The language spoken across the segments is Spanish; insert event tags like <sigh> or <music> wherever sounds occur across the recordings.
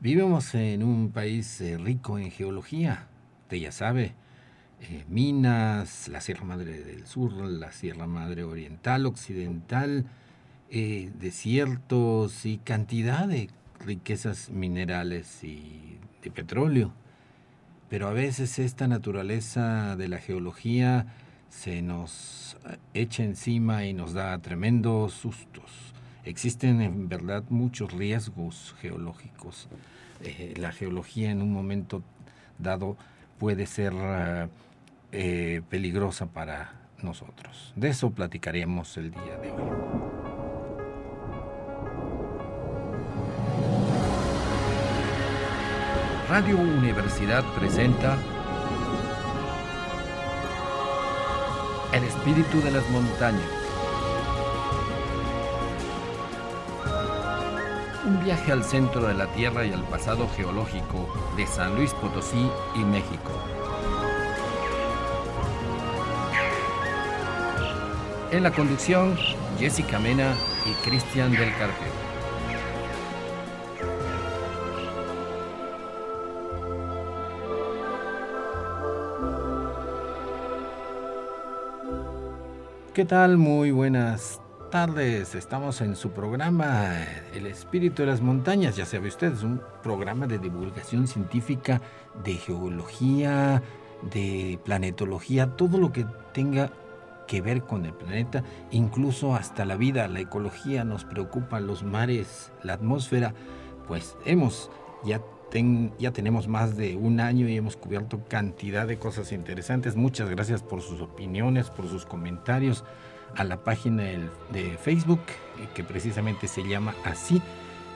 Vivimos en un país eh, rico en geología, usted ya sabe, eh, minas, la Sierra Madre del Sur, la Sierra Madre Oriental, Occidental, eh, desiertos y cantidad de riquezas minerales y de petróleo. Pero a veces esta naturaleza de la geología se nos echa encima y nos da tremendos sustos. Existen en verdad muchos riesgos geológicos. Eh, la geología en un momento dado puede ser eh, peligrosa para nosotros. De eso platicaremos el día de hoy. Radio Universidad presenta El espíritu de las montañas. Un viaje al centro de la Tierra y al pasado geológico de San Luis Potosí y México. En la conducción, Jessica Mena y Cristian del Carpio. ¿Qué tal? Muy buenas tardes, estamos en su programa El Espíritu de las Montañas, ya sabe usted, es un programa de divulgación científica, de geología, de planetología, todo lo que tenga que ver con el planeta, incluso hasta la vida, la ecología nos preocupa, los mares, la atmósfera, pues hemos ya ya tenemos más de un año y hemos cubierto cantidad de cosas interesantes. Muchas gracias por sus opiniones, por sus comentarios a la página de Facebook, eh, que precisamente se llama así,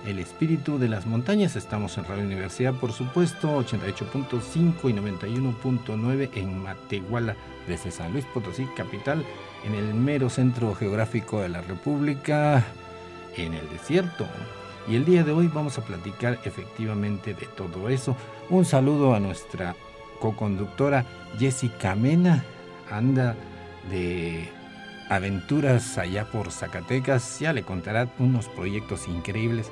El Espíritu de las Montañas. Estamos en Radio Universidad, por supuesto, 88.5 y 91.9 en Matehuala, desde San Luis Potosí, capital, en el mero centro geográfico de la República, en el desierto. Y el día de hoy vamos a platicar efectivamente de todo eso. Un saludo a nuestra co-conductora Jessica Mena, anda de aventuras allá por Zacatecas. Ya le contará unos proyectos increíbles.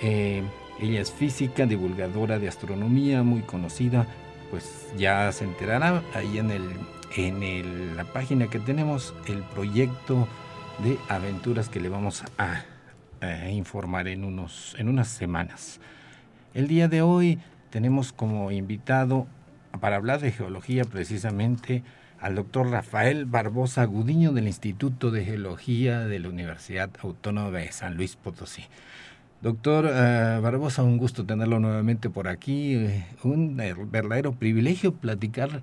Eh, ella es física, divulgadora de astronomía, muy conocida. Pues ya se enterará ahí en, el, en la página que tenemos el proyecto de aventuras que le vamos a, a informar en, unos, en unas semanas. El día de hoy tenemos como invitado para hablar de geología precisamente al doctor Rafael Barbosa Gudiño del Instituto de Geología de la Universidad Autónoma de San Luis Potosí. Doctor eh, Barbosa, un gusto tenerlo nuevamente por aquí. Eh, un verdadero privilegio platicar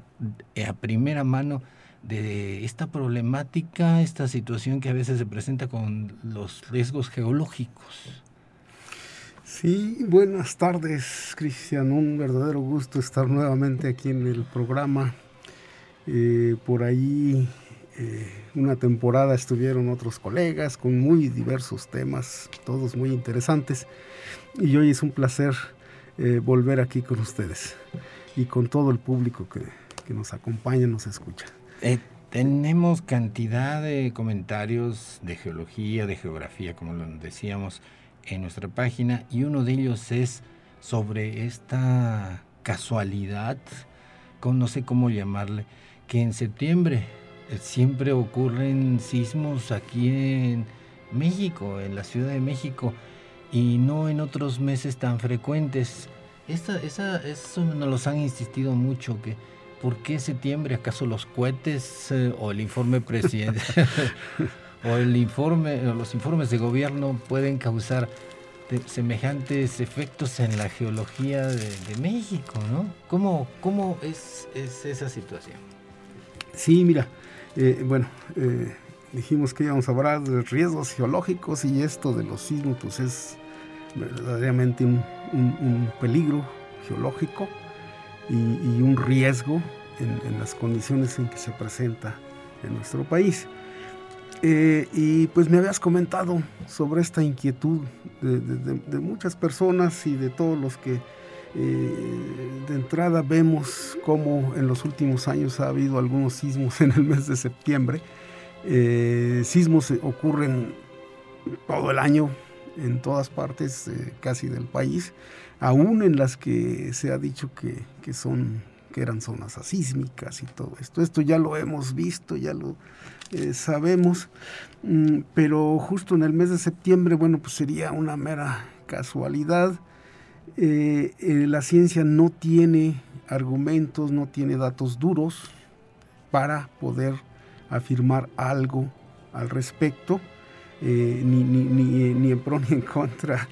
a primera mano de esta problemática, esta situación que a veces se presenta con los riesgos geológicos. Sí, buenas tardes, Cristian. Un verdadero gusto estar nuevamente aquí en el programa eh, por ahí eh, una temporada estuvieron otros colegas con muy diversos temas, todos muy interesantes. Y hoy es un placer eh, volver aquí con ustedes y con todo el público que, que nos acompaña, nos escucha. tenemos cantidad de comentarios de geología, de geografía, como lo decíamos en nuestra página, y uno de ellos es sobre esta casualidad, con, no sé cómo llamarle, que en septiembre eh, siempre ocurren sismos aquí en México, en la Ciudad de México, y no en otros meses tan frecuentes. Esa, esa, eso nos los han insistido mucho, que ¿por qué septiembre? ¿Acaso los cohetes eh, o el informe presidencial <laughs> o el informe, los informes de gobierno pueden causar semejantes efectos en la geología de, México, ¿no? ¿Cómo, es esa situación? Sí, mira, eh, bueno, eh, dijimos que íbamos a hablar de riesgos geológicos y esto de los sismos, pues es verdaderamente un, peligro geológico y, un riesgo en, las condiciones en que se presenta en nuestro país. Eh, y pues me habías comentado sobre esta inquietud de muchas personas y de todos los que eh, de entrada vemos cómo en los últimos años ha habido algunos sismos en el mes de septiembre. Eh, sismos ocurren todo el año en todas partes eh, casi del país, aún en las que se ha dicho que, que, son que eran zonas asísmicas y todo esto. Esto ya lo hemos visto, ya lo sabemos, mm, pero justo en el mes de septiembre, bueno, pues sería una mera casualidad. Eh, la ciencia no tiene argumentos, no tiene datos duros para poder afirmar algo al respecto, eh, ni, ni, en pro ni en contra,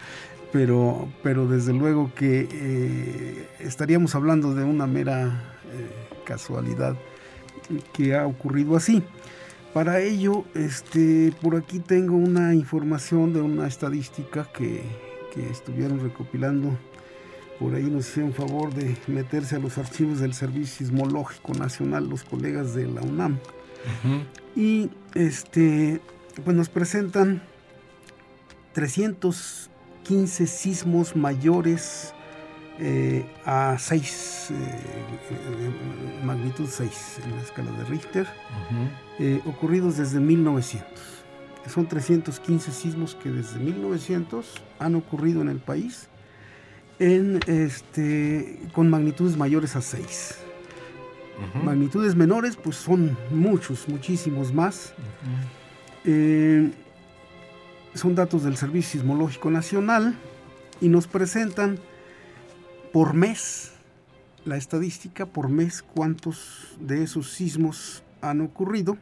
pero, pero desde luego que eh, estaríamos hablando de una mera eh, casualidad que ha ocurrido así. Para ello, este, por aquí tengo una información de una estadística que, que estuvieron recopilando por ahí nos hicieron favor de meterse a los archivos del Servicio Sismológico Nacional los colegas de la UNAM. Y este, pues nos presentan 315 sismos mayores eh, a 6, eh, eh, magnitud 6 en la escala de Richter, ocurridos desde 1900. Son 315 sismos que desde 1900 han ocurrido en el país en este, con magnitudes mayores a 6. Magnitudes menores, pues son muchos, muchísimos más. Eh, son datos del Servicio Sismológico Nacional y nos presentan por mes la estadística, por mes cuántos de esos sismos han ocurrido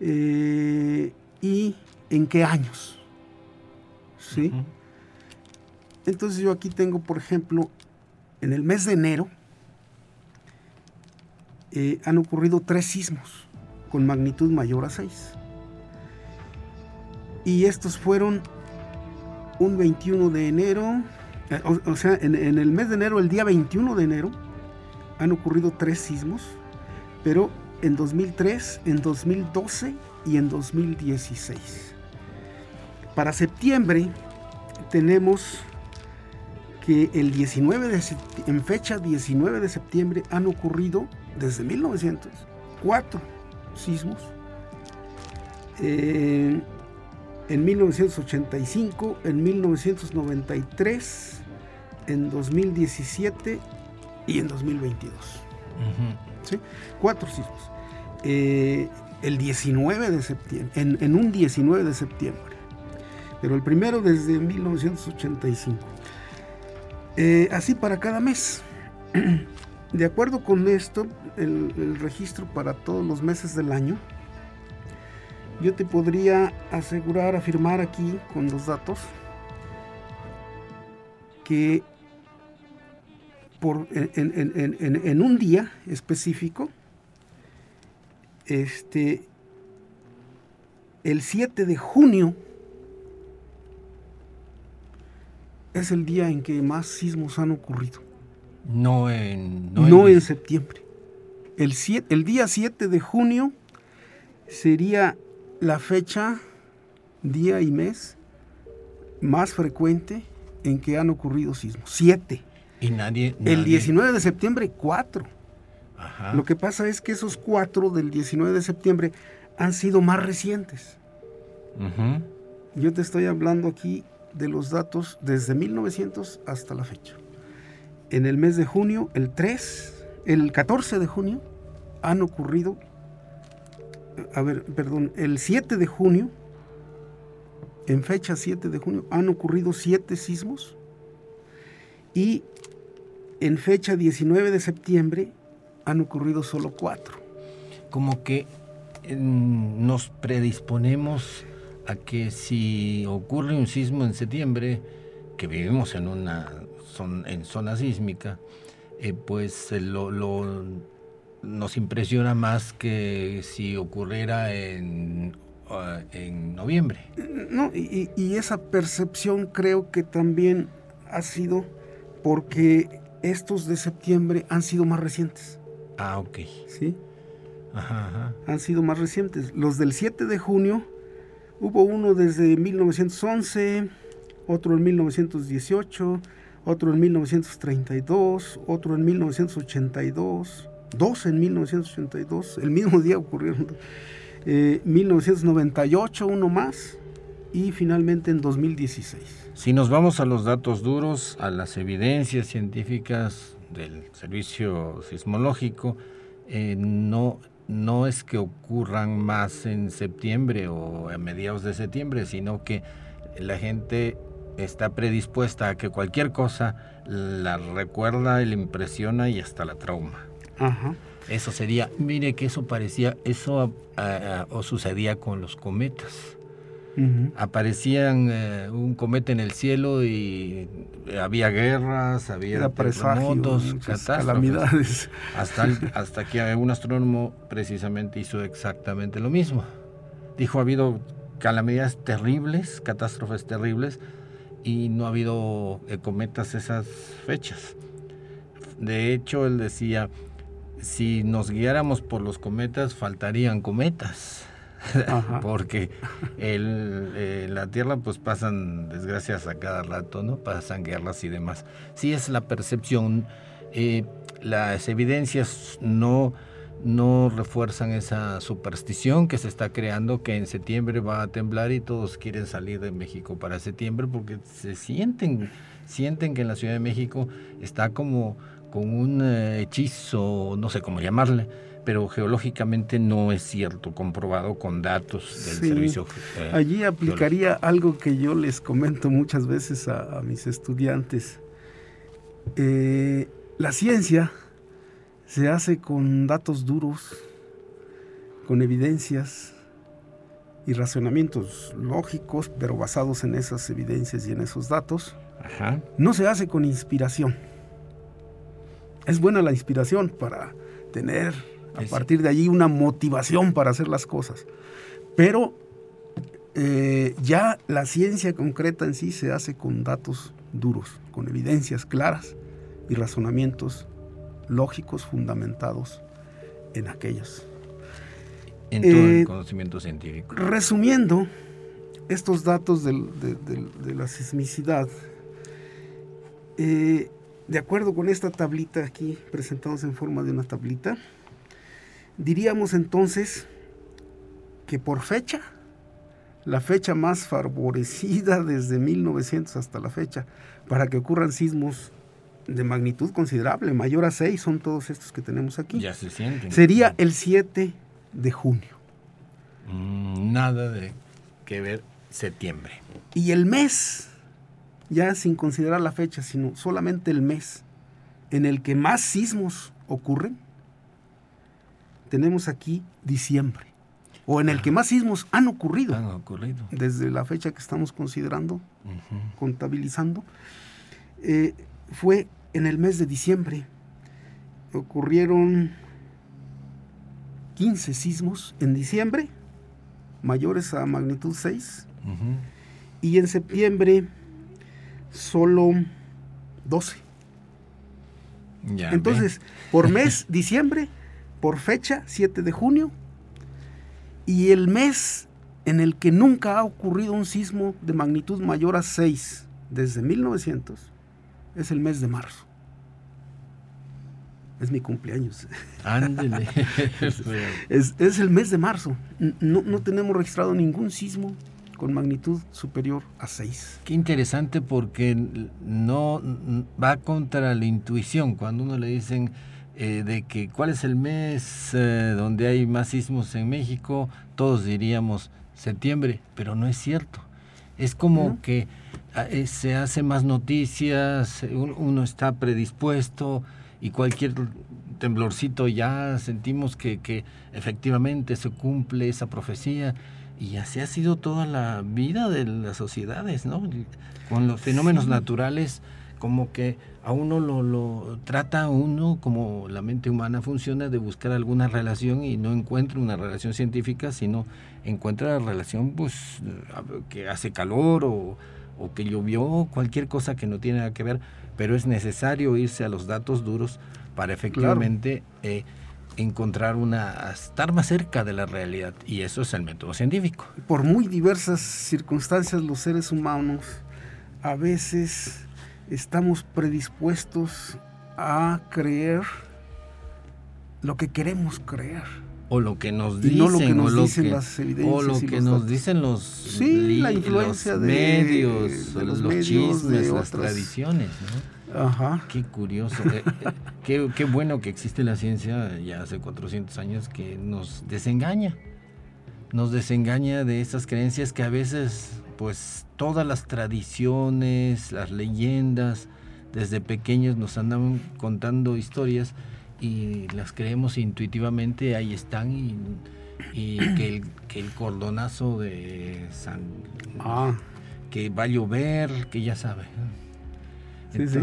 eh, y en qué años. ¿Sí? Entonces yo aquí tengo, por ejemplo, en el mes de enero eh, han ocurrido tres sismos con magnitud mayor a 6. Y estos fueron un 21 de enero, eh, o, sea, en, el mes de enero, el día 21 de enero, han ocurrido tres sismos, pero en 2003, en 2012 y en 2016. Para septiembre tenemos que el 19 de en fecha 19 de septiembre han ocurrido desde 1900 cuatro sismos. Eh, en 1985, en 1993, en 2017 y en 2022. Cuatro sismos. Eh, el 19 de septiembre, en, en, un 19 de septiembre. Pero el primero desde 1985. Eh, así para cada mes. <clears throat> De acuerdo con esto, el, registro para todos los meses del año, yo te podría asegurar, afirmar aquí con los datos, que por, en, un día específico, este, el 7 de junio es el día en que más sismos han ocurrido. No en, no en, septiembre. El, el día 7 de junio sería la fecha, día y mes más frecuente en que han ocurrido sismos. Siete. Y nadie, El 19 de septiembre, cuatro. Lo que pasa es que esos cuatro del 19 de septiembre han sido más recientes. Yo te estoy hablando aquí de los datos desde 1900 hasta la fecha. En el mes de junio, el 3, el 14 de junio, han ocurrido, a ver, perdón, el 7 de junio, en fecha 7 de junio, han ocurrido 7 sismos y en fecha 19 de septiembre han ocurrido solo 4. Como que nos predisponemos a que si ocurre un sismo en septiembre, que vivimos en una en zona sísmica, eh, pues eh, lo, nos impresiona más que si ocurriera en, ah, en noviembre. No, y, y, esa percepción creo que también ha sido porque estos de septiembre han sido más recientes. Ah, ok. Sí. Ajá, ajá. Han sido más recientes. Los del 7 de junio Hubo uno desde 1911, otro en 1918, otro en 1932, otro en 1982, dos en 1982, el mismo <laughs> día ocurrieron. Eh, 1998, uno más, y finalmente en 2016. Si nos vamos a los datos duros, a las evidencias científicas del servicio sismológico, eh, no, no es que ocurran más en septiembre o a mediados de septiembre, sino que la gente está predispuesta a que cualquier cosa la recuerda, la impresiona y hasta la trauma. Eso sería, mire que eso parecía, eso o sucedía con los cometas. Aparecían eh, un cometa en el cielo y había guerras, había terremotos, calamidades. Hasta, hasta que un astrónomo precisamente hizo exactamente lo mismo. Dijo, ha habido calamidades terribles, catástrofes terribles, y no ha habido eh, cometas esas fechas. De hecho, él decía, si nos guiáramos por los cometas, faltarían cometas. <laughs> porque el, eh, la Tierra pues pasan desgracias a cada rato, ¿no? Pasan guerras y demás. Sí es la percepción, eh, las evidencias no no refuerzan esa superstición que se está creando que en septiembre va a temblar y todos quieren salir de México para septiembre porque se sienten sienten que en la Ciudad de México está como con un eh, hechizo, no sé cómo llamarle, pero geológicamente no es cierto, comprobado con datos del servicio. Eh, Allí aplicaría algo que yo les comento muchas veces a, mis estudiantes. Eh, la ciencia se hace con datos duros, con evidencias y razonamientos lógicos, pero basados en esas evidencias y en esos datos. No se hace con inspiración. Es buena la inspiración para tener a partir de allí una motivación para hacer las cosas. Pero eh, ya la ciencia concreta en sí se hace con datos duros, con evidencias claras y razonamientos lógicos fundamentados en aquellos. En todo el eh, conocimiento científico. Resumiendo estos datos de, la sismicidad, eh, de acuerdo con esta tablita aquí, presentados en forma de una tablita, diríamos entonces que por fecha, la fecha más favorecida desde 1900 hasta la fecha para que ocurran sismos de magnitud considerable, mayor a 6, son todos estos que tenemos aquí. Ya se sienten. Sería el 7 de junio. Mm, nada de que ver septiembre. Y el mes, ya sin considerar la fecha, sino solamente el mes en el que más sismos ocurren, tenemos aquí diciembre, o en el que más sismos han ocurrido, han ocurrido. desde la fecha que estamos considerando, contabilizando, eh, fue en el mes de diciembre. Ocurrieron 15 sismos en diciembre, mayores a magnitud 6, y en septiembre solo 12. Entonces, por <laughs> mes, diciembre, por fecha, 7 de junio, y el mes en el que nunca ha ocurrido un sismo de magnitud mayor a 6 desde 1900 es el mes de marzo. Es mi cumpleaños. Ándele. <laughs> es, el mes de marzo. No, tenemos registrado ningún sismo con magnitud superior a 6. Qué interesante porque no va contra la intuición. Cuando uno le dicen eh, de que cuál es el mes eh, donde hay más sismos en México, todos diríamos septiembre, pero no es cierto. Es como que ah, eh, se hace más noticias, uno está predispuesto y cualquier temblorcito ya sentimos que, que efectivamente se cumple esa profecía y así ha sido toda la vida de las sociedades, ¿no? Con los fenómenos naturales, como que a uno lo, lo trata uno como la mente humana funciona de buscar alguna relación y no encuentra una relación científica, sino encuentra la relación pues que hace calor o, o que llovió, cualquier cosa que no tiene nada que ver pero es necesario irse a los datos duros para efectivamente eh, encontrar una, estar más cerca de la realidad. Y eso es el método científico. Por muy diversas circunstancias, los seres humanos a veces estamos predispuestos a creer lo que queremos creer. o lo que nos dicen, o lo que nos dicen las evidencias o lo que nos dicen los, sí, la influencia los de, medios, de los, medios, chismes, de las tradiciones, ¿no? Ajá. Qué curioso. eh, eh, qué, qué bueno que existe la ciencia ya hace 400 años que nos desengaña. Nos desengaña de esas creencias que a veces, pues, todas las tradiciones, las leyendas, desde pequeños nos andan contando historias y las creemos intuitivamente, ahí están y, y que, el, que el cordonazo de San... Ah, que va a llover, que ya sabe. Sí, sí.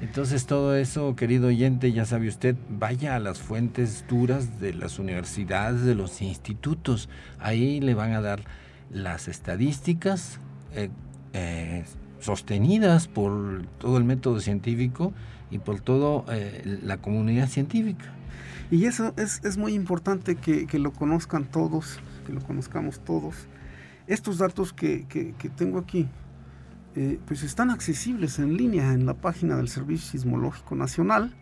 Entonces, todo eso, querido oyente, ya sabe usted, vaya a las fuentes duras de las universidades, de los institutos. Ahí le van a dar las estadísticas eh, eh, sostenidas por todo el método científico y por toda la comunidad científica. Y eso es, es muy importante que, que lo conozcan todos, que lo conozcamos todos. Estos datos que- que tengo aquí, eh, pues están accesibles en línea en la página del Servicio Sismológico Nacional,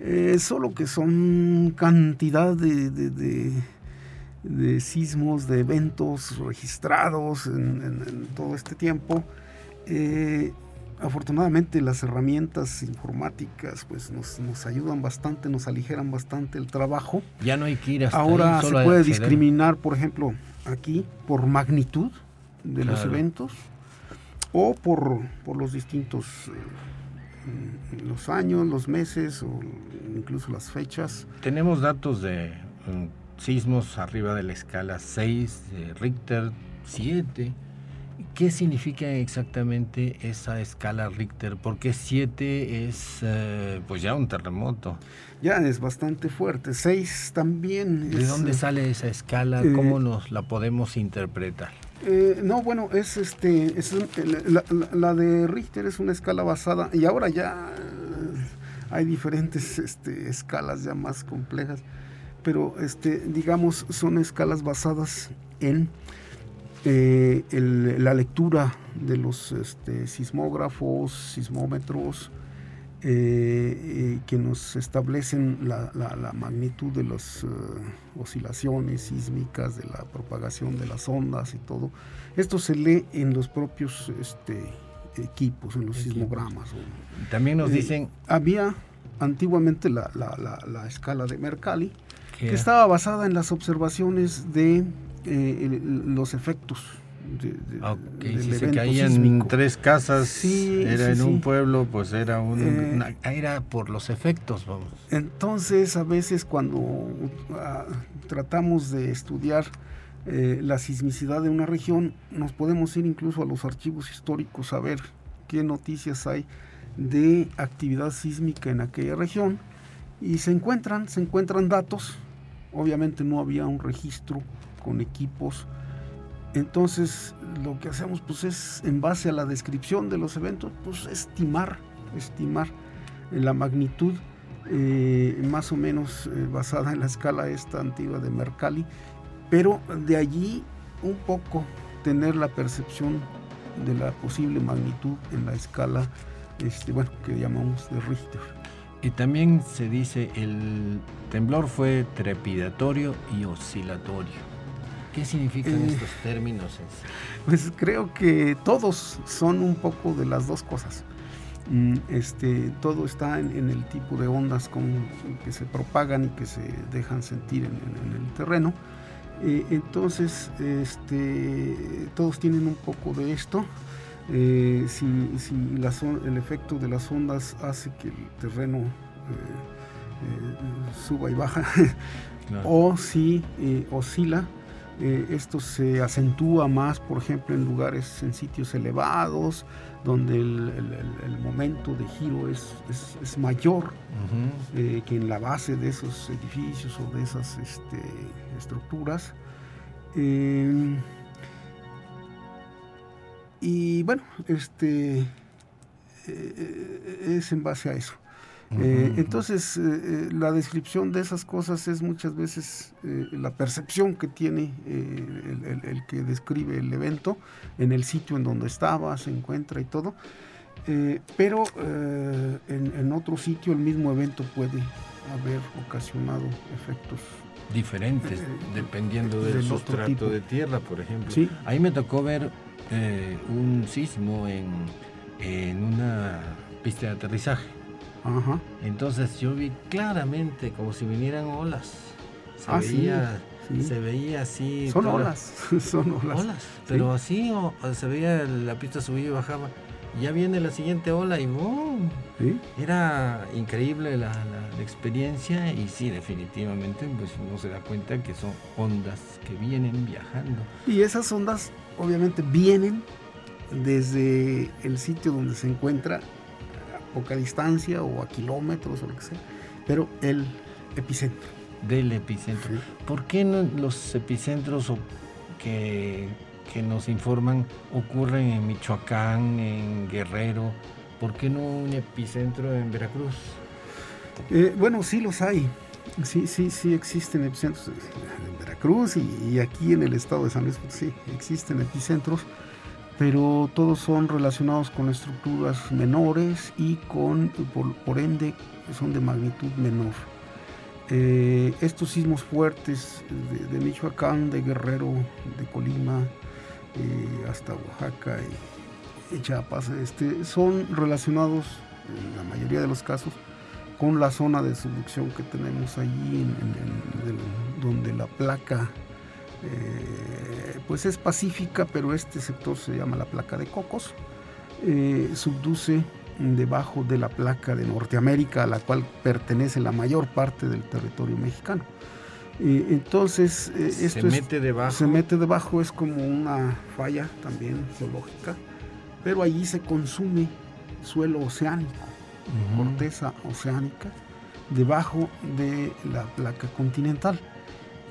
eh, solo que son cantidad de, de- de- de sismos, de eventos registrados en, en- en todo este tiempo. Eh, afortunadamente las herramientas informáticas pues nos, nos ayudan bastante, nos aligeran bastante el trabajo. Ya no hay que ir hasta Ahora ahí, se solo puede acceder. discriminar, por ejemplo, aquí por magnitud de los eventos o por, por los distintos eh, los años, los meses o incluso las fechas. Tenemos datos de mm, sismos arriba de la escala 6, de Richter 7. ¿Qué significa exactamente esa escala Richter? Porque 7 es eh, pues ya un terremoto. Ya es bastante fuerte. 6 también. ¿De es, dónde eh, sale esa escala? eh, ¿Cómo nos la podemos interpretar? Eh, no, bueno, es este, es la, la- de Richter es una escala basada y ahora ya hay diferentes este, escalas ya más complejas, pero este, digamos son escalas basadas en eh, el- la lectura de los este, sismógrafos, sismómetros, eh, eh, que nos establecen la, la- la magnitud de las eh, oscilaciones sísmicas, de la propagación de las ondas y todo. Esto se lee en los propios este, equipos, en los Equipos. sismogramas. También nos dicen Había antiguamente la, la- la- la escala de Mercalli, que estaba basada en las observaciones de eh, los efectos de- si se caían sísmico. tres casas, Sí, era sí, en un pueblo, pues era un, Eh, una- era por los efectos, vamos. Entonces, a veces cuando ah, tratamos de estudiar eh, la sismicidad de una región, nos podemos ir incluso a los archivos históricos a ver qué noticias hay de actividad sísmica en aquella región y se encuentran, se encuentran datos. Obviamente no había un registro con equipos. Entonces, lo que hacemos pues es en base a la descripción de los eventos, pues estimar, estimar la magnitud eh, más o menos eh, basada en la escala esta antigua de Mercalli, pero de allí un poco tener la percepción de la posible magnitud en la escala este, bueno, que llamamos de Richter. Y también se dice el temblor fue trepidatorio y oscilatorio. ¿Qué significan Eh. estos términos? Pues creo que todos son un poco de las dos cosas. Mm, Este, todo está en, en el tipo de ondas con, que se propagan y que se dejan sentir en, en- en el terreno. Eh, entonces, este, todos tienen un poco de esto. Eh, si si on- el efecto de las ondas hace que el terreno eh, suba y baja, <laughs> Claro. o si oscila, eh, esto se acentúa más, por ejemplo, en lugares, en sitios elevados, donde el, el- el- el momento de giro es, es- es mayor eh, que en la base de esos edificios o de esas este, estructuras. Eh, y bueno, este eh, es en base a eso. Eh, entonces, eh, eh, la descripción de esas cosas es muchas veces eh, la percepción que tiene el, el- el que describe el evento en el sitio en donde estaba, se encuentra y todo. Pero en, en otro sitio el mismo evento puede haber ocasionado efectos diferentes, dependiendo del, sustrato de tierra, por ejemplo. Sí. Ahí me tocó ver un sismo en, en una pista de aterrizaje. Ajá. Entonces yo vi claramente como si vinieran olas. Se, Ah, veía, sí. se veía así. Son olas, <laughs> son olas. Olas. Pero así o- se veía la pista subía y bajaba. Ya viene la siguiente ola y ¡boom! Era increíble la, la- la experiencia y sí, definitivamente pues uno se da cuenta que son ondas que vienen viajando. Y esas ondas obviamente vienen desde el sitio donde se encuentra poca distancia o a kilómetros o lo que sea, pero el epicentro. del epicentro. ¿Por qué no los epicentros que, que nos informan ocurren en Michoacán, en Guerrero? ¿Por qué no un epicentro en Veracruz? Eh, bueno, sí los hay. Sí, sí, sí existen epicentros en Veracruz y, y aquí en el estado de San Luis Potosí existen epicentros, pero todos son relacionados con estructuras menores y con, por, por ende, son de magnitud menor. Eh, estos sismos fuertes de, de Michoacán, de Guerrero, de Colima, eh, hasta Oaxaca y, y Chiapas, este, son relacionados, en la mayoría de los casos, con la zona de subducción que tenemos allí, en- en- en donde la placa eh, pues es pacífica, pero este sector se llama la placa de Cocos, eh, subduce debajo de la placa de Norteamérica, a la cual pertenece la mayor parte del territorio mexicano. Eh, entonces, se esto es- mete debajo. se mete debajo, es como una falla también geológica, pero allí se consume suelo oceánico corteza oceánica debajo de la placa continental.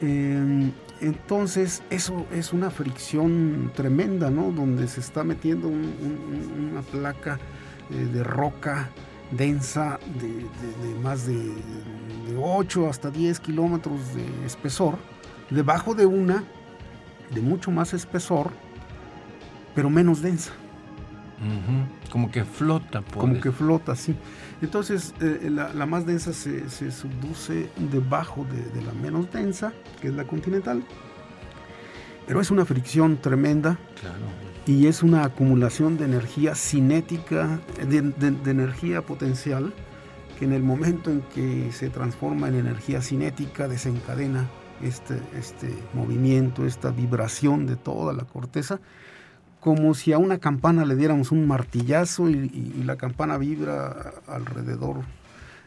Eh, entonces, eso es una fricción tremenda, ¿no? Donde se está metiendo un- un- un- una placa eh, de roca densa de, de- de más de, de 8 hasta 10 kilómetros de espesor, debajo de una de mucho más espesor, pero menos densa. Como que flota. Por como que flota, sí. Entonces, eh, la, la más densa se, se subduce debajo de, de la menos densa, que es la continental. Pero es una fricción tremenda Claro. y es una acumulación de energía cinética, de, de- de energía potencial, que en el momento en que se transforma en energía cinética desencadena este, este movimiento, esta vibración de toda la corteza, como si a una campana le diéramos un martillazo y, y- y la campana vibra alrededor,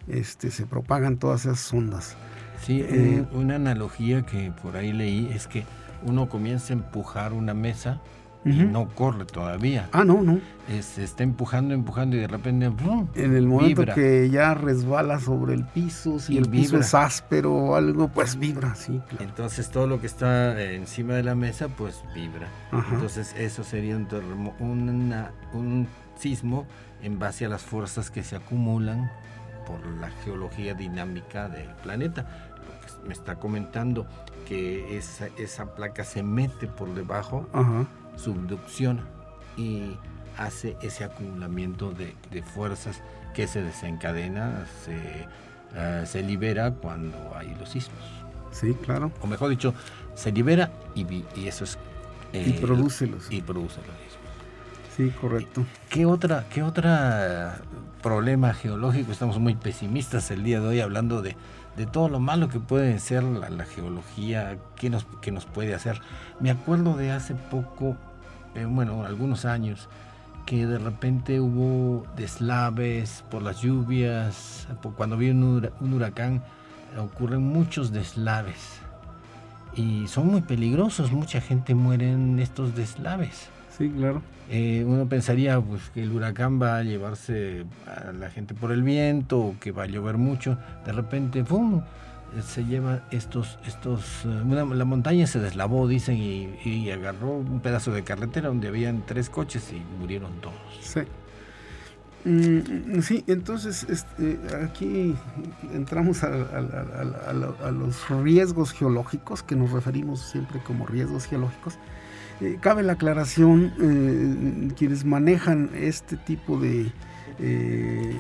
este, se propagan todas esas ondas. Sí, Eh, un- una analogía que por ahí leí es que uno comienza a empujar una mesa y no corre todavía. Ah, no, no. Es- se está empujando, empujando y de repente ¡brum! En el momento Vibra. que ya resbala sobre el piso, si Y el piso es áspero o algo, pues vibra, sí. claro. Entonces todo lo que está eh, encima de la mesa pues vibra. Ajá. Entonces eso sería un, una- un sismo en base a las fuerzas que se acumulan por la geología dinámica del planeta. Lo que me está comentando que esa, esa placa se mete por debajo, Ajá. Subducciona y hace ese acumulamiento de, de fuerzas que se desencadena, se, eh, se libera cuando hay los sismos Sí, claro. o mejor dicho, se libera y eso es... y eh, produce los. Y produce los sismos. Sí, correcto. ¿Qué otra, qué otra problema geológico? Estamos muy pesimistas el día de hoy hablando de, de todo lo malo que puede ser la, geología, qué nos, qué nos puede hacer. Me acuerdo de hace poco, eh, bueno, algunos años, que de repente hubo deslaves por las lluvias, cuando viene un huracán, ocurren muchos deslaves. Y son muy peligrosos, mucha gente muere en estos deslaves. Sí, claro. Eh, uno pensaría pues, que el huracán va a llevarse a la gente por el viento o que va a llover mucho. De repente, ¡pum! Se lleva estos, estos, eh, una- la montaña se deslavó, dicen, y, y agarró un pedazo de carretera donde habían tres coches y murieron todos. Sí. Mm, sí, entonces este, aquí entramos a- a- a- a los riesgos geológicos, que nos referimos siempre como riesgos geológicos. Eh, cabe la aclaración, eh, quienes manejan este tipo de, eh,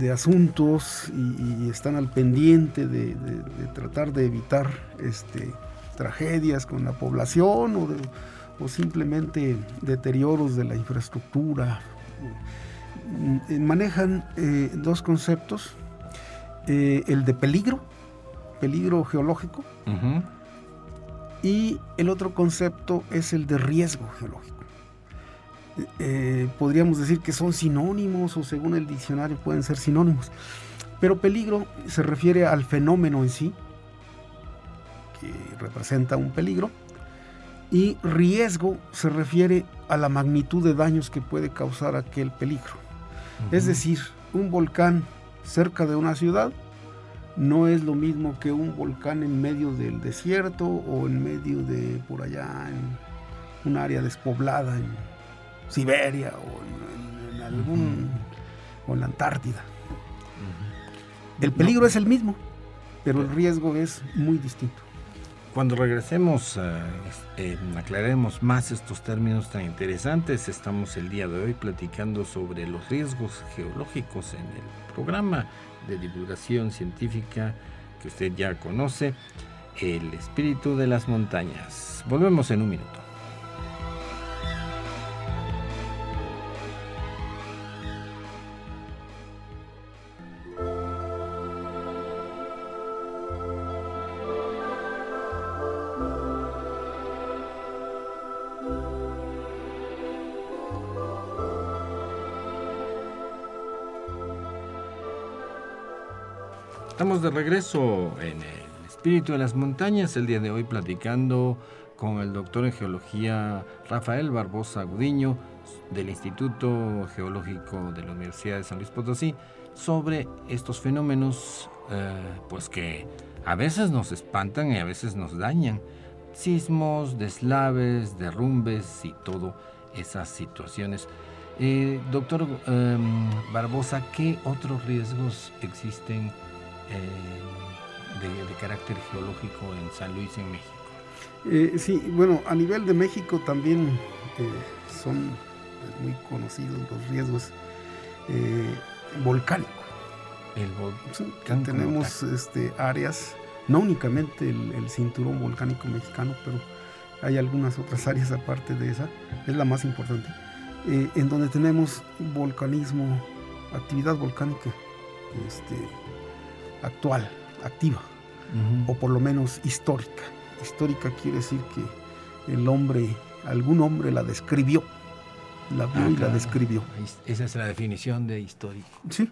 de asuntos y, están al pendiente de, tratar de evitar este, tragedias con la población o, simplemente deterioros de la infraestructura. Manejan dos conceptos, el de peligro, peligro geológico, y el otro concepto es el de riesgo geológico. Eh, podríamos decir que son sinónimos o según el diccionario pueden ser sinónimos. Pero peligro se refiere al fenómeno en sí, que representa un peligro, y riesgo se refiere a la magnitud de daños que puede causar aquel peligro. Es decir, un volcán cerca de una ciudad no es lo mismo que un volcán en medio del desierto o en medio de por allá en un área despoblada en Siberia o en, algún o en la Antártida. El peligro es el mismo, pero el riesgo es muy distinto. Cuando regresemos, eh, aclaremos más estos términos tan interesantes. Estamos el día de hoy platicando sobre los riesgos geológicos en el programa de divulgación científica que usted ya conoce, El espíritu de las montañas. Volvemos en un minuto. Estamos de regreso en el espíritu de las montañas, el día de hoy platicando con el doctor en geología Rafael Barbosa Gudiño del Instituto Geológico de la Universidad de San Luis Potosí sobre estos fenómenos eh, pues que a veces nos espantan y a veces nos dañan. Sismos, deslaves, derrumbes y todo esas situaciones. Eh, doctor em, Barbosa, ¿qué otros riesgos existen? Eh, de, carácter geológico en San Luis, en México. Eh, sí, bueno, a nivel de México también eh, son pues, muy conocidos los riesgos volcánicos. El tenemos este, áreas, no únicamente el, cinturón volcánico mexicano, pero hay algunas otras <laughs> áreas aparte de esa, es la más importante, en donde tenemos volcanismo, actividad volcánica este, actual, activa, o por lo menos histórica. Histórica quiere decir que el hombre, algún hombre la describió, la vio ah, y la describió. Esa es la definición de histórico. Sí.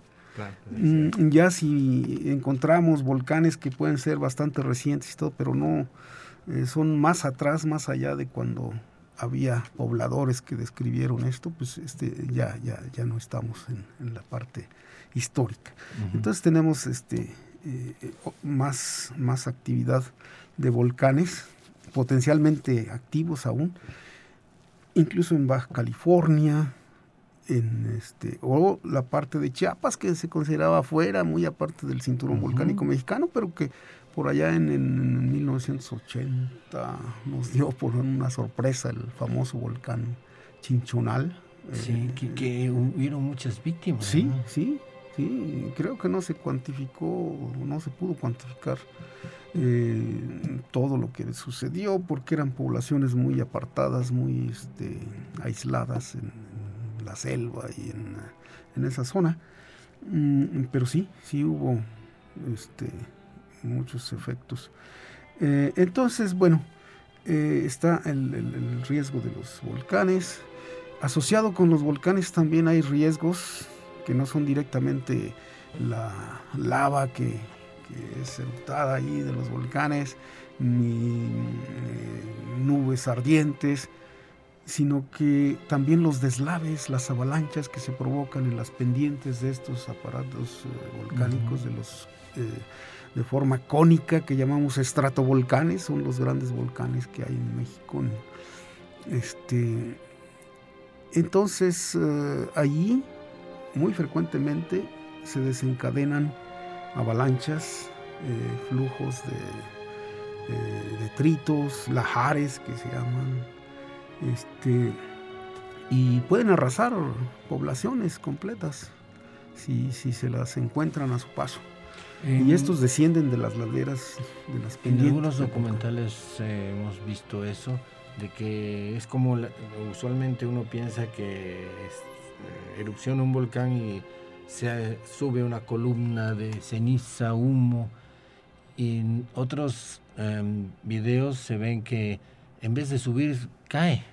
Mm, ya si encontramos volcanes que pueden ser bastante recientes y todo, pero no eh, son más atrás, más allá de cuando había pobladores que describieron esto, pues este, ya, ya, ya no estamos en, la parte histórica. Entonces tenemos este, eh, más, más actividad de volcanes, potencialmente activos aún, incluso en Baja California, en este, o la parte de Chiapas que se consideraba fuera, muy aparte del cinturón volcánico mexicano, pero que por allá en, 1980 nos dio por una sorpresa el famoso volcán Chinchonal. Sí, eh, que, hubieron muchas víctimas. Sí, sí, Sí, creo que no se cuantificó, no se pudo cuantificar eh, todo lo que sucedió porque eran poblaciones muy apartadas, muy este, aisladas en, la selva y en, esa zona. Mm, pero sí, sí hubo este, muchos efectos. Eh, entonces, bueno, eh, está el riesgo de los volcanes. Asociado con los volcanes también hay riesgos que no son directamente la lava que, es eruptada ahí de los volcanes, ni eh, nubes ardientes, sino que también los deslaves, las avalanchas que se provocan en las pendientes de estos aparatos eh, volcánicos, de los eh, de forma cónica que llamamos estratovolcanes, son los grandes volcanes que hay en México. Este, entonces, allí muy frecuentemente se desencadenan avalanchas, eh, flujos de, eh, detritos, lajares que se llaman, este, y pueden arrasar poblaciones completas. si, si se las encuentran a su paso. y estos descienden de las laderas, de las pendientes. En algunos documentales eh, hemos visto eso, de que es como usualmente uno piensa que es, eh, erupciona un volcán y se sube una columna de ceniza, humo, y en otros em, videos se ven que en vez de subir cae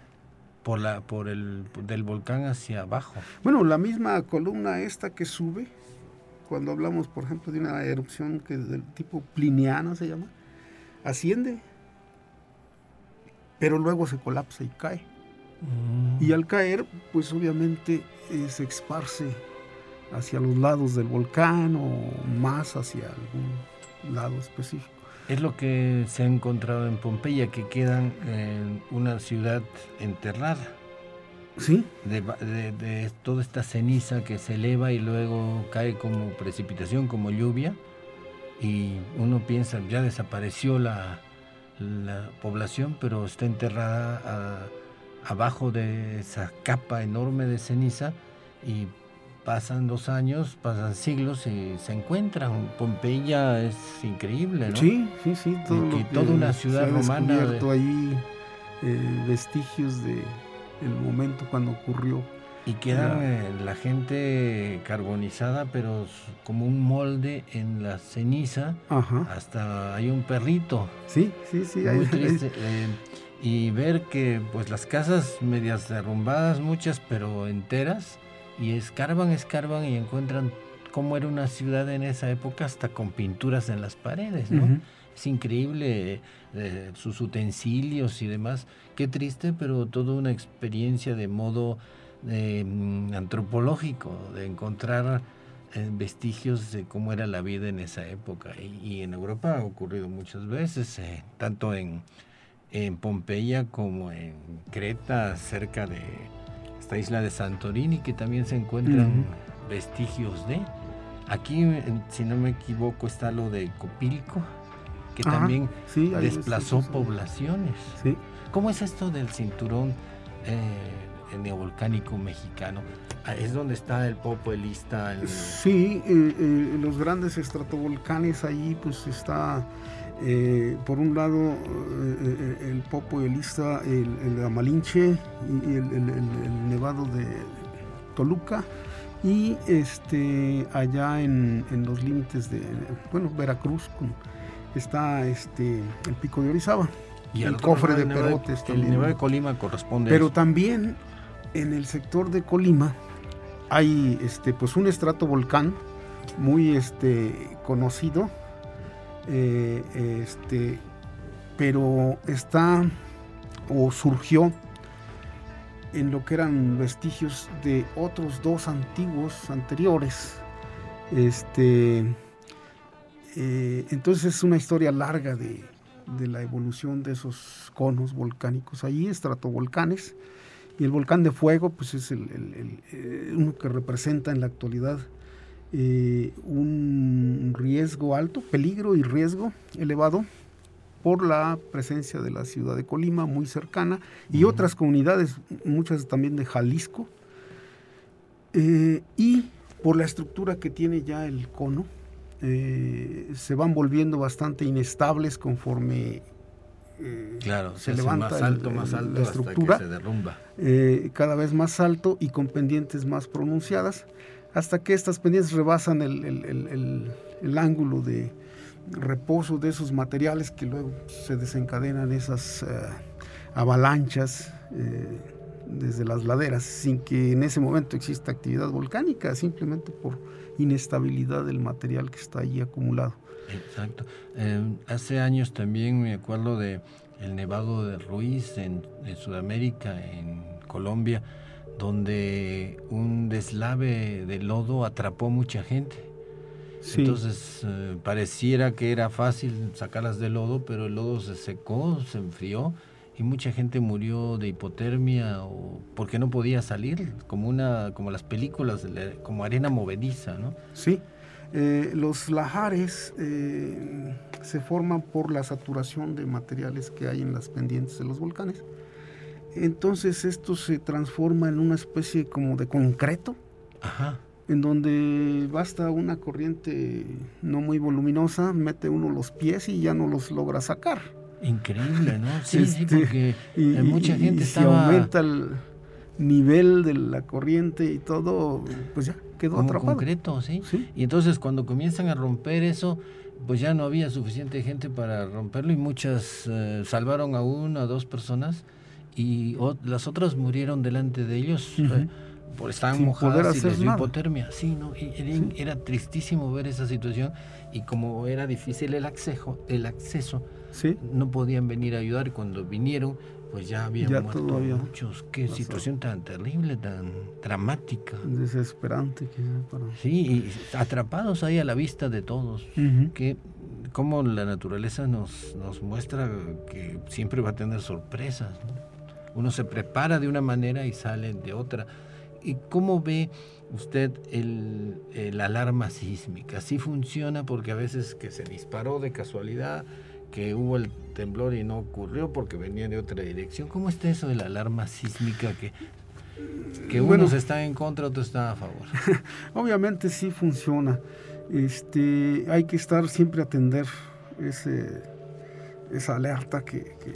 por la por el del volcán hacia abajo. Bueno, la misma columna esta que sube cuando hablamos, por ejemplo, de una erupción que del tipo pliniano se llama, asciende, pero luego se colapsa y cae. Mm. Y al caer, pues obviamente eh, se esparce hacia los lados del volcán o más hacia algún lado específico. Es lo que se ha encontrado en Pompeya, que quedan en una ciudad enterrada. Sí. De, toda esta ceniza que se eleva y luego cae como precipitación, como lluvia. Y uno piensa, ya desapareció la, población, pero está enterrada abajo de esa capa enorme de ceniza y pasan dos años, pasan siglos y se encuentran. Pompeya es increíble, ¿no? Sí, sí, sí. Todo toda una ciudad se romana. descubierto ahí eh, vestigios de el momento cuando ocurrió. Y queda la... gente carbonizada, pero como un molde en la ceniza. Hasta hay un perrito. Sí, sí, sí. Muy <laughs> triste. Eh, y ver que pues las casas medias derrumbadas, muchas, pero enteras, y escarban, escarban y encuentran cómo era una ciudad en esa época hasta con pinturas en las paredes, ¿no? Es increíble eh, sus utensilios y demás. Qué triste, pero toda una experiencia de modo eh, antropológico, de encontrar eh, vestigios de cómo era la vida en esa época. Y, en Europa ha ocurrido muchas veces, tanto en, en Pompeya como en Creta, cerca de isla de Santorini, que también se encuentran vestigios de. Aquí, si no me equivoco, está lo de Copilco, que también desplazó poblaciones. Sí. ¿Cómo es esto del cinturón eh, neovolcánico mexicano? Ah, ¿Es donde está el Popo Elista? Sí, eh, eh, los grandes estratovolcanes ahí, pues está eh, por un lado, eh, eh, el Popo y el Ista, el, Amalinche y el, Nevado de Toluca. Y este, allá en, los límites de, bueno, Veracruz, está este, el Pico de Orizaba. Y el cofre de Perotes. El Nevado de Colima corresponde Pero también en el sector de Colima hay este, pues un estratovolcán muy este, conocido eh, este, pero está o surgió en lo que eran vestigios de otros dos antiguos anteriores. Este, eh, entonces es una historia larga de, la evolución de esos conos volcánicos. Allí estratovolcanes y el volcán de fuego pues es el, eh, uno que representa en la actualidad eh, un riesgo alto, peligro y riesgo elevado por la presencia de la ciudad de Colima muy cercana y otras comunidades, muchas también de Jalisco, eh, y por la estructura que tiene ya el cono, eh, se van volviendo bastante inestables conforme claro, se, levanta más alto, más alto la estructura, se derrumba. cada vez más alto y con pendientes más pronunciadas hasta que estas pendientes rebasan el, ángulo de reposo de esos materiales que luego se desencadenan esas eh, avalanchas eh, desde las laderas sin que en ese momento exista actividad volcánica, simplemente por inestabilidad del material que está allí acumulado. Exacto. Em, hace años también me acuerdo de el nevado de Ruiz en Sudamérica, en Colombia, donde un deslave de lodo atrapó mucha gente. Entonces eh, pareciera que era fácil sacarlas del lodo, pero el lodo se secó, se enfrió y mucha gente murió de hipotermia o porque no podía salir, como una, como las películas, como arena movediza, ¿no? Sí. Eh, los lajares eh, se forman por la saturación de materiales que hay en las pendientes de los volcanes. Entonces esto se transforma en una especie como de concreto. en donde basta una corriente no muy voluminosa, mete uno los pies y ya no los logra sacar. Increíble, ¿no? <laughs> Sí, sí, este, porque mucha gente y aumenta el nivel de la corriente y todo, pues ya quedó Como atrapado. concreto, ¿sí? Y entonces cuando comienzan a romper eso, pues ya no había suficiente gente para romperlo y muchas eh, salvaron a una o dos personas y las otras murieron delante de ellos. Eh, por estaban mojadas y les dio hipotermia. Sí, no, era, tristísimo ver esa situación y como era difícil el acceso, el acceso, no podían venir a ayudar y cuando vinieron pues ya habían muerto muchos. Qué situación tan terrible, tan dramática. Desesperante. Sí, y atrapados ahí a la vista de todos. Que como la naturaleza nos, nos muestra que siempre va a tener sorpresas. Uno se prepara de una manera y sale de otra. ¿Y cómo ve usted el, el alarma sísmica? ¿Sí funciona? Porque a veces que se disparó de casualidad que hubo el temblor y no ocurrió porque venía de otra dirección. ¿Cómo está eso de la alarma sísmica que, que unos están en contra, otros están a favor? <laughs> Obviamente sí funciona. Este, hay que estar siempre a atender ese, esa alerta que, que,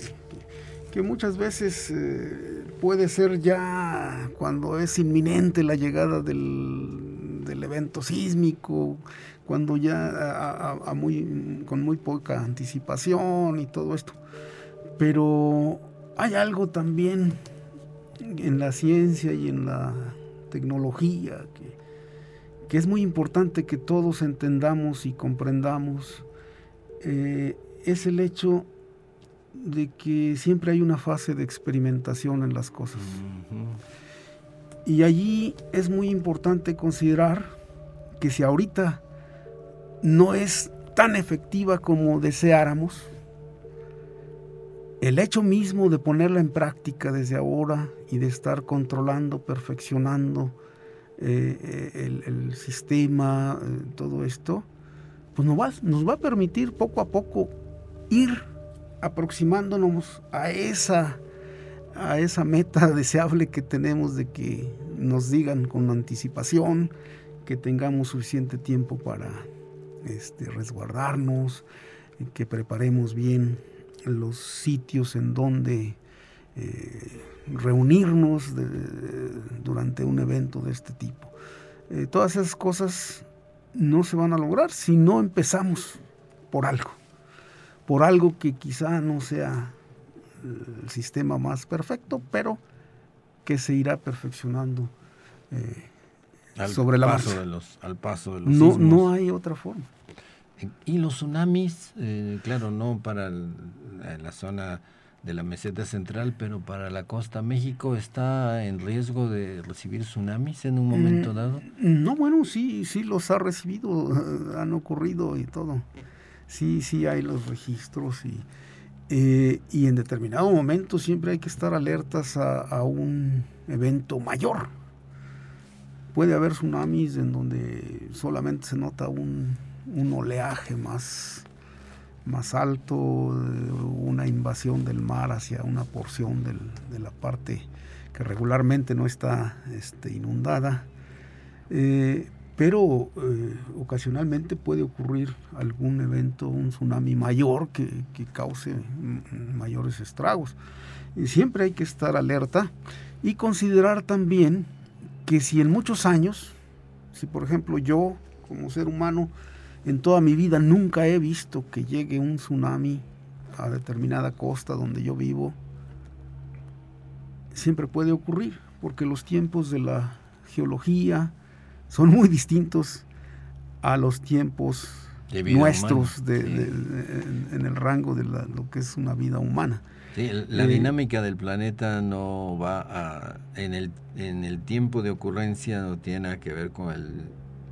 muchas veces eh, puede ser ya cuando es inminente la llegada del, del evento sísmico, cuando ya a, muy, con muy poca anticipación y todo esto. Pero hay algo también en la ciencia y en la tecnología que, que es muy importante que todos entendamos y comprendamos. Eh, es el hecho de que siempre hay una fase de experimentación en las cosas. Y allí es muy importante considerar que si ahorita no es tan efectiva como deseáramos, el hecho mismo de ponerla en práctica desde ahora y de estar controlando, perfeccionando eh, eh, el, sistema, eh, todo esto, pues nos va, nos va a permitir poco a poco ir aproximándonos a esa, a esa meta deseable que tenemos de que nos digan con anticipación, que tengamos suficiente tiempo para este, resguardarnos, que preparemos bien los sitios en donde eh, reunirnos durante un evento de este tipo. Eh, todas esas cosas no se van a lograr si no empezamos por algo, por algo que quizá no sea el sistema más perfecto, pero que se irá perfeccionando eh, sobre la paso de los, al paso de los no, no hay otra forma. Y los tsunamis, eh, claro, no para la zona de la meseta central, pero para la costa México está en riesgo de recibir tsunamis en un momento mm, dado. No, bueno, sí, sí los ha recibido, <laughs> han ocurrido y todo. Sí, sí hay los registros y, eh, y en determinado momento siempre hay que estar alertas a, a un evento mayor. Puede haber tsunamis en donde solamente se nota un, un oleaje más, más alto, una invasión del mar hacia una porción de la parte que regularmente no está este, inundada. Eh, pero eh, ocasionalmente puede ocurrir algún evento, un tsunami mayor que, que cause mayores estragos. Y siempre hay que estar alerta y considerar también que si en muchos años, si por ejemplo yo como ser humano en toda mi vida nunca he visto que llegue un tsunami a determinada costa donde yo vivo. Siempre puede ocurrir, porque los tiempos de la geología son muy distintos a los tiempos nuestros en, el rango de lo que es una vida humana. la eh, dinámica del planeta no va a, en el, en el tiempo de ocurrencia no tiene nada que ver con el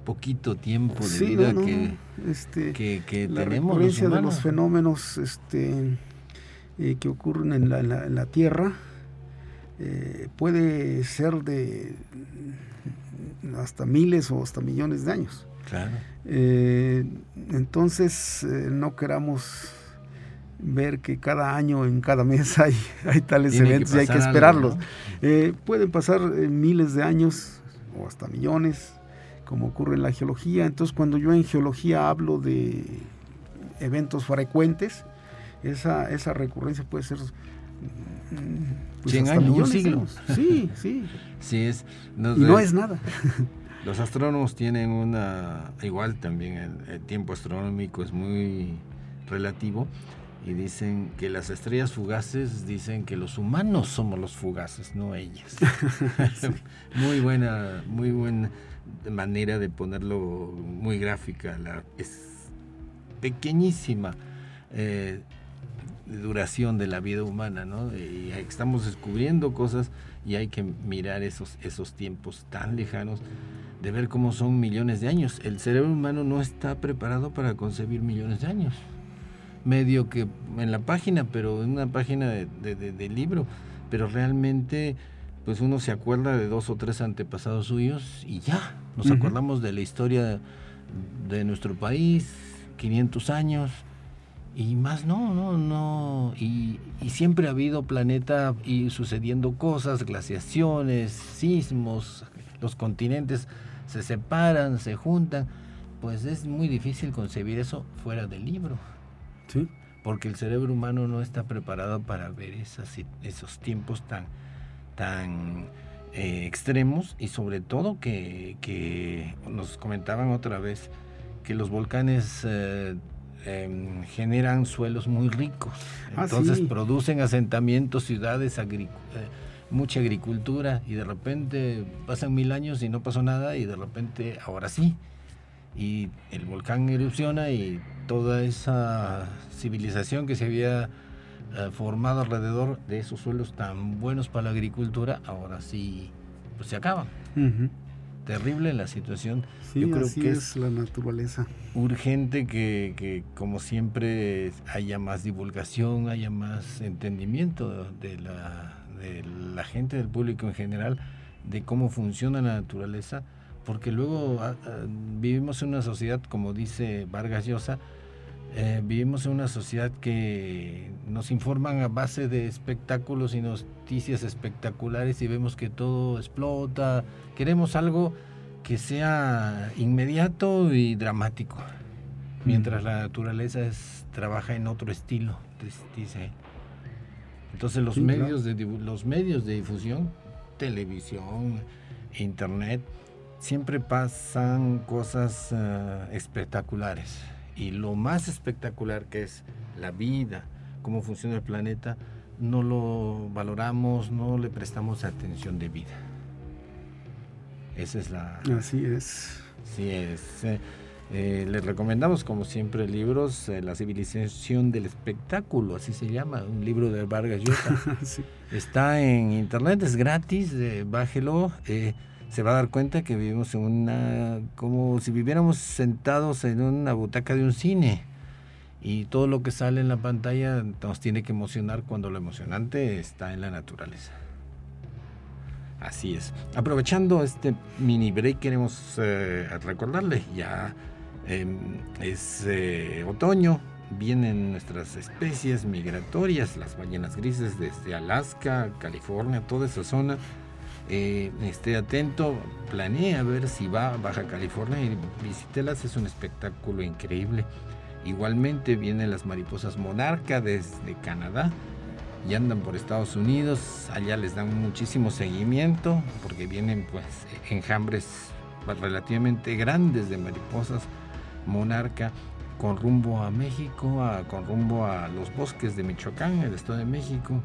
poquito tiempo de vida que, este, que, la tenemos de los fenómenos este, eh, que ocurren en la, en la, Tierra eh, puede ser de hasta miles o hasta millones de años. Claro. Eh, entonces no queramos ver que cada año, en cada mes <laughs> hay, hay tales eventos y hay que esperarlos. pueden pasar miles de años o hasta millones como ocurre en la geología. Entonces, cuando yo en geología hablo de eventos frecuentes, esa, esa recurrencia puede ser... Pues, años, un siglo. Sí, sí. sí es, y no es nada. <laughs> Los astrónomos tienen una, igual también el, tiempo astronómico es muy relativo y dicen que las estrellas fugaces dicen que los humanos somos los fugaces, no ellas. <laughs> <laughs> muy buena, muy buena manera de ponerlo muy gráfica. La, es pequeñísima eh, duración de la vida humana, ¿no? Y estamos descubriendo cosas y hay que mirar esos, esos tiempos tan lejanos de ver cómo son millones de años. El cerebro humano no está preparado para concebir millones de años. Medio que en la página, pero en una página de, libro, pero realmente pues uno se acuerda de dos o tres antepasados suyos y ya, nos acordamos de la historia de nuestro país, 500 años, y más no, no, no. Y, y, siempre ha habido planeta y sucediendo cosas, glaciaciones, sismos, los continentes se separan, se juntan, pues es muy difícil concebir eso fuera del libro. Sí. Porque el cerebro humano no está preparado para ver esas, esos tiempos tan, tan eh, extremos y sobre todo que, nos comentaban otra vez que los volcanes eh, em, generan suelos muy ricos. Ah, Entonces producen asentamientos, ciudades, eh, mucha agricultura y de repente pasan mil años y no pasó nada y de repente ahora sí. Y el volcán erupciona y toda esa civilización que se había eh, formado alrededor de esos suelos tan buenos para la agricultura, ahora sí pues se acaba. Terrible la situación. Yo creo que es, la naturaleza. Urgente que, que, como siempre, haya más divulgación, haya más entendimiento de la de la gente, del público en general, de cómo funciona la naturaleza, porque luego ah, ah, vivimos en una sociedad, como dice Vargas Llosa, eh, vivimos en una sociedad que nos informan a base de espectáculos y noticias espectaculares y vemos que todo explota. Queremos algo que sea inmediato y dramático, mientras la naturaleza es, trabaja en otro estilo, dice entonces los medios de los medios de difusión, televisión, internet, siempre pasan cosas eh, espectaculares. Y lo más espectacular que es la vida, cómo funciona el planeta, no lo valoramos, no le prestamos atención de vida. Esa es la... Así es. Sí, es. Eh, eh, les recomendamos, como siempre, libros, eh, La civilización del espectáculo, así se llama, un libro de Vargas Llosa. <laughs> Está en internet, es gratis, bájelo. Se va a dar cuenta que vivimos en una, como si viviéramos sentados en una butaca de un cine. Y todo lo que sale en la pantalla nos tiene que emocionar cuando lo emocionante está en la naturaleza. Así es. Aprovechando este mini break, queremos recordarle ya Em, es eh, otoño, vienen nuestras especies migratorias, las ballenas grises desde Alaska, California, toda esa zona. Eh, esté atento, planea ver si va a Baja California y visítelas, es un espectáculo increíble. Igualmente vienen las mariposas monarca desde Canadá y andan por Estados Unidos, allá les dan muchísimo seguimiento porque vienen pues enjambres relativamente grandes de mariposas monarca con rumbo a México, con rumbo a los bosques de Michoacán, el Estado de México.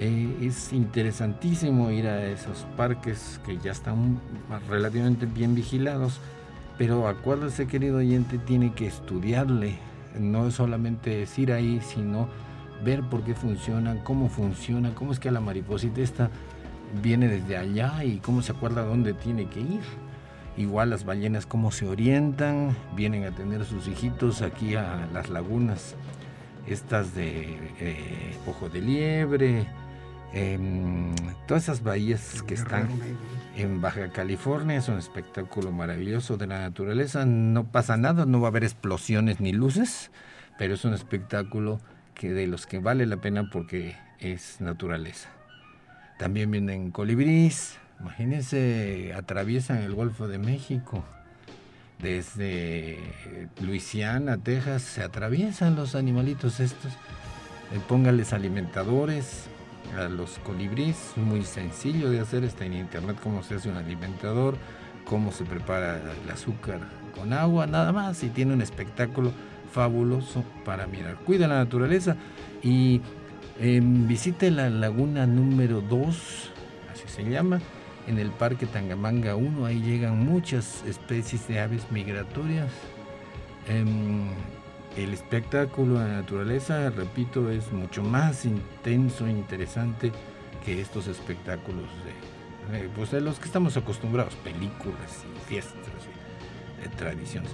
Eh, es interesantísimo ir a esos parques que ya están relativamente bien vigilados, pero acuérdese querido oyente, tiene que estudiarle, no solamente es ir ahí, sino ver por qué funcionan, cómo funciona, cómo es que la mariposita viene desde allá y cómo se acuerda dónde tiene que ir. Igual las ballenas cómo se orientan, vienen a tener sus hijitos aquí a las lagunas, estas de eh, Ojo de Liebre, em, todas esas bahías que están en Baja California, es un espectáculo maravilloso de la naturaleza, no pasa nada, no va a haber explosiones ni luces, pero es un espectáculo que de los que vale la pena porque es naturaleza. También vienen colibríes, Imagínense, atraviesan el Golfo de México desde Luisiana, Texas, se atraviesan los animalitos estos. Eh, póngales alimentadores a los colibríes, muy sencillo de hacer, está en internet cómo se hace un alimentador, cómo se prepara el azúcar con agua, nada más, y tiene un espectáculo fabuloso para mirar. Cuida la naturaleza y em, visite la laguna número 2, así se llama, en el Parque Tangamanga 1. Ahí llegan muchas especies de aves migratorias. Em, el espectáculo de la naturaleza, repito, es mucho más intenso e interesante que estos espectáculos de, pues de los que estamos acostumbrados, películas y fiestas y tradiciones.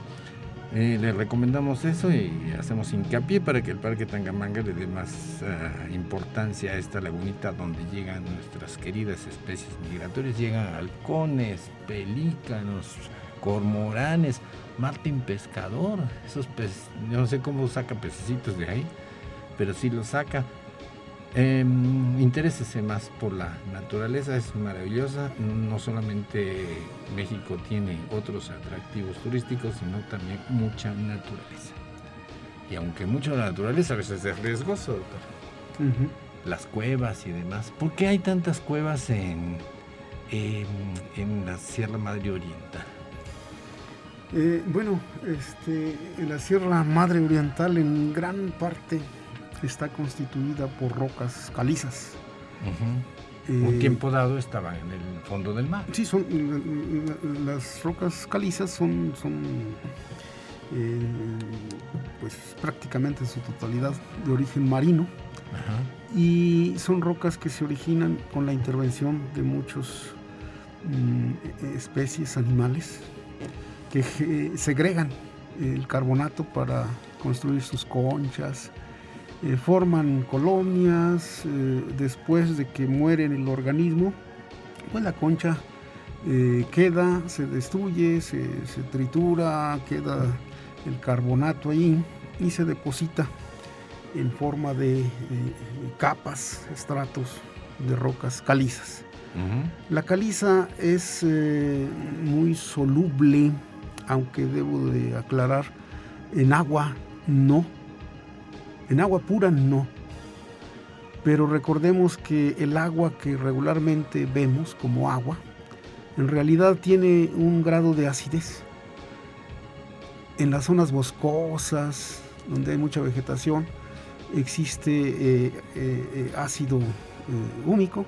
Eh, le recomendamos eso y hacemos hincapié para que el Parque Tangamanga le dé más ah, importancia a esta lagunita donde llegan nuestras queridas especies migratorias. Llegan halcones, pelícanos, cormoranes, Martín Pescador, esos peces, yo no sé cómo saca pececitos de ahí, pero sí los saca. Eh, interésese más por la naturaleza, es maravillosa. No solamente México tiene otros atractivos turísticos, sino también mucha naturaleza. Y aunque mucha naturaleza a veces es riesgoso, doctor. Las cuevas y demás. ¿Por qué hay tantas cuevas en, en, la Sierra Madre Oriental? Eh, bueno, este, la Sierra Madre Oriental en gran parte está constituida por rocas calizas. Un eh, tiempo dado estaba en el fondo del mar. Sí, son las rocas calizas son, son eh, pues prácticamente en su totalidad de origen marino y son rocas que se originan con la intervención de muchos mm, especies animales que segregan el carbonato para construir sus conchas, eh, forman colonias, eh, después de que mueren el organismo, pues la concha eh, queda, se destruye, se, tritura, queda el carbonato ahí y se deposita en forma de capas, estratos de rocas calizas. La caliza es muy soluble, aunque debo de aclarar, en agua no, en agua pura no. Pero recordemos que el agua que regularmente vemos como agua, en realidad tiene un grado de acidez. En las zonas boscosas, donde hay mucha vegetación, existe eh, eh, eh, ácido único,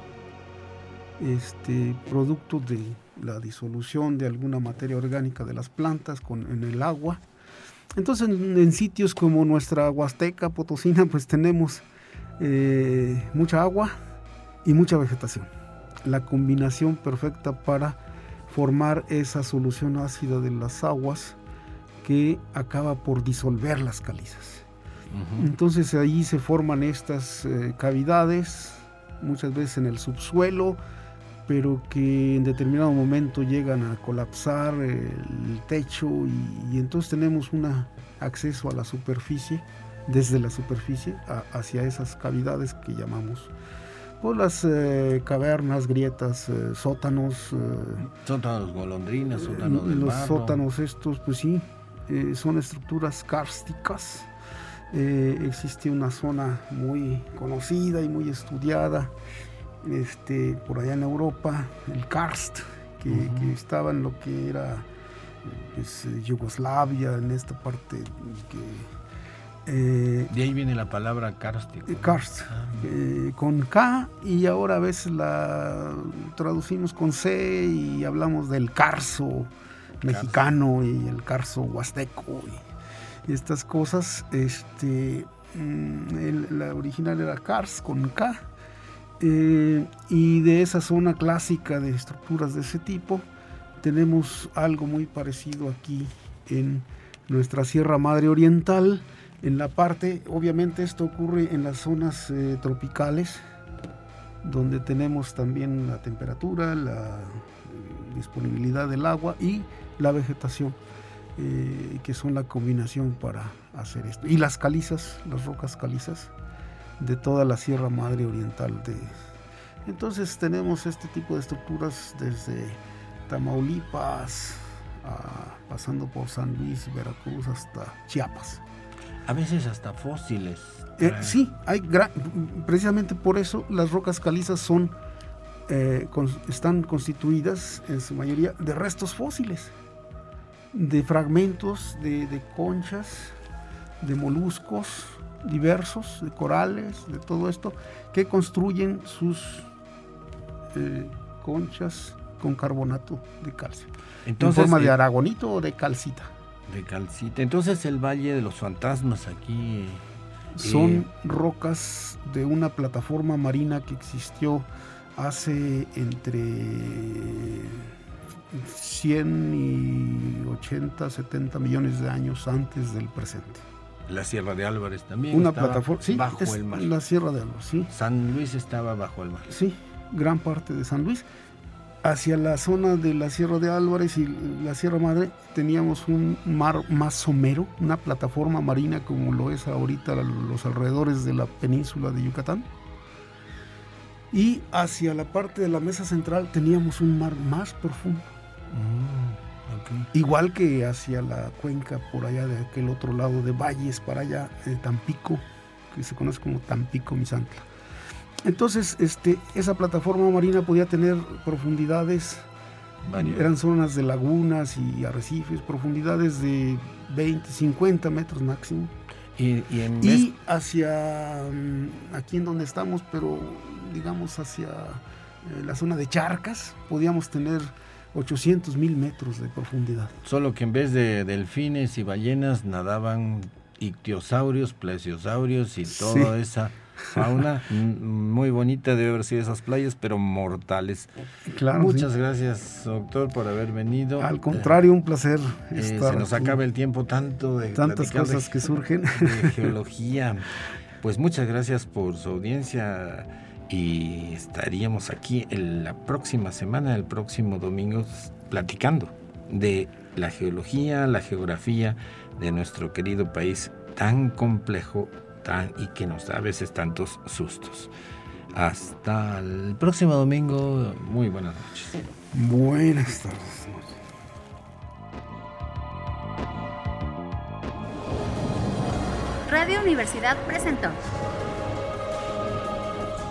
este, producto de la disolución de alguna materia orgánica de las plantas con, en el agua entonces en, sitios como nuestra Huasteca, Potosina, pues tenemos eh, mucha agua y mucha vegetación. La combinación perfecta para formar esa solución ácida de las aguas que acaba por disolver las calizas. Entonces ahí se forman estas eh, cavidades, muchas veces en el subsuelo, pero que en determinado momento llegan a colapsar el techo y, entonces tenemos un acceso a la superficie, desde la superficie hacia esas cavidades que llamamos por las eh, cavernas, grietas, eh, sótanos. Eh, sótanos golondrinas, sótanos Los sótanos estos, pues sí, son estructuras kársticas. existe una zona muy conocida y muy estudiada este, por allá en Europa, el karst, que, estaba en lo que era pues, Yugoslavia, en esta parte eh, de ahí viene la palabra karst. Karst, ah, eh, con K y ahora a veces la traducimos con C y hablamos del carso mexicano y el carso huasteco y, estas cosas. Este, mm, la original era Kars con K eh, y de esa zona clásica de estructuras de ese tipo, tenemos algo muy parecido aquí en nuestra Sierra Madre Oriental. En la parte, obviamente esto ocurre en las zonas eh, tropicales, donde tenemos también la temperatura, la eh, disponibilidad del agua y la vegetación, que son la combinación para hacer esto. Y las calizas, las rocas calizas, de toda la Sierra Madre Oriental. De... Entonces tenemos este tipo de estructuras desde Tamaulipas a pasando por San Luis, Veracruz hasta Chiapas. A veces hasta fósiles. Eh, sí, hay precisamente por eso las rocas calizas son eh, están constituidas en su mayoría de restos fósiles, de fragmentos de, conchas, de moluscos diversos, de corales, de todo esto, que construyen sus eh, conchas con carbonato de calcio. Entonces, en forma de aragonito o de calcita. De calcita. Entonces el Valle de los Fantasmas aquí... Son rocas de una plataforma marina que existió hace entre 100 y 80, 70 millones de años antes del presente. La Sierra de Álvarez también. Una plataforma, sí, bajo el mar. La Sierra de Álvarez, sí. San Luis estaba bajo el mar. Sí, gran parte de San Luis. Hacia la zona de la Sierra de Álvarez y la Sierra Madre teníamos un mar más somero, una plataforma marina como lo es ahorita los alrededores de la península de Yucatán y hacia la parte de la mesa central teníamos un mar más profundo. Mm, Igual que hacia la cuenca por allá de aquel otro lado de valles para allá, de Tampico, que se conoce como Tampico Misantla. Entonces, este, esa plataforma marina podía tener profundidades, eran zonas de lagunas y arrecifes, profundidades de 20, 50 metros máximo. Y, y hacia mm, aquí en donde estamos, pero digamos hacia eh, la zona de Charcas, podíamos tener 800 mil metros de profundidad. Solo que en vez de delfines y ballenas nadaban ictiosaurios, plesiosaurios y toda esa fauna <laughs> muy bonita debe haber sido esas playas, pero mortales. Claro, Muchas gracias, doctor, por haber venido. Al contrario, un placer. Eh, se nos acaba el tiempo tanto de tantas cosas que surgen de geología. Pues muchas gracias por su audiencia y estaríamos aquí en la próxima semana, el próximo domingo, platicando de la geología, la geografía de nuestro querido país tan complejo tan, y que nos da a veces tantos sustos. Hasta el próximo domingo, muy buenas noches. Buenas tardes. Radio Universidad presentó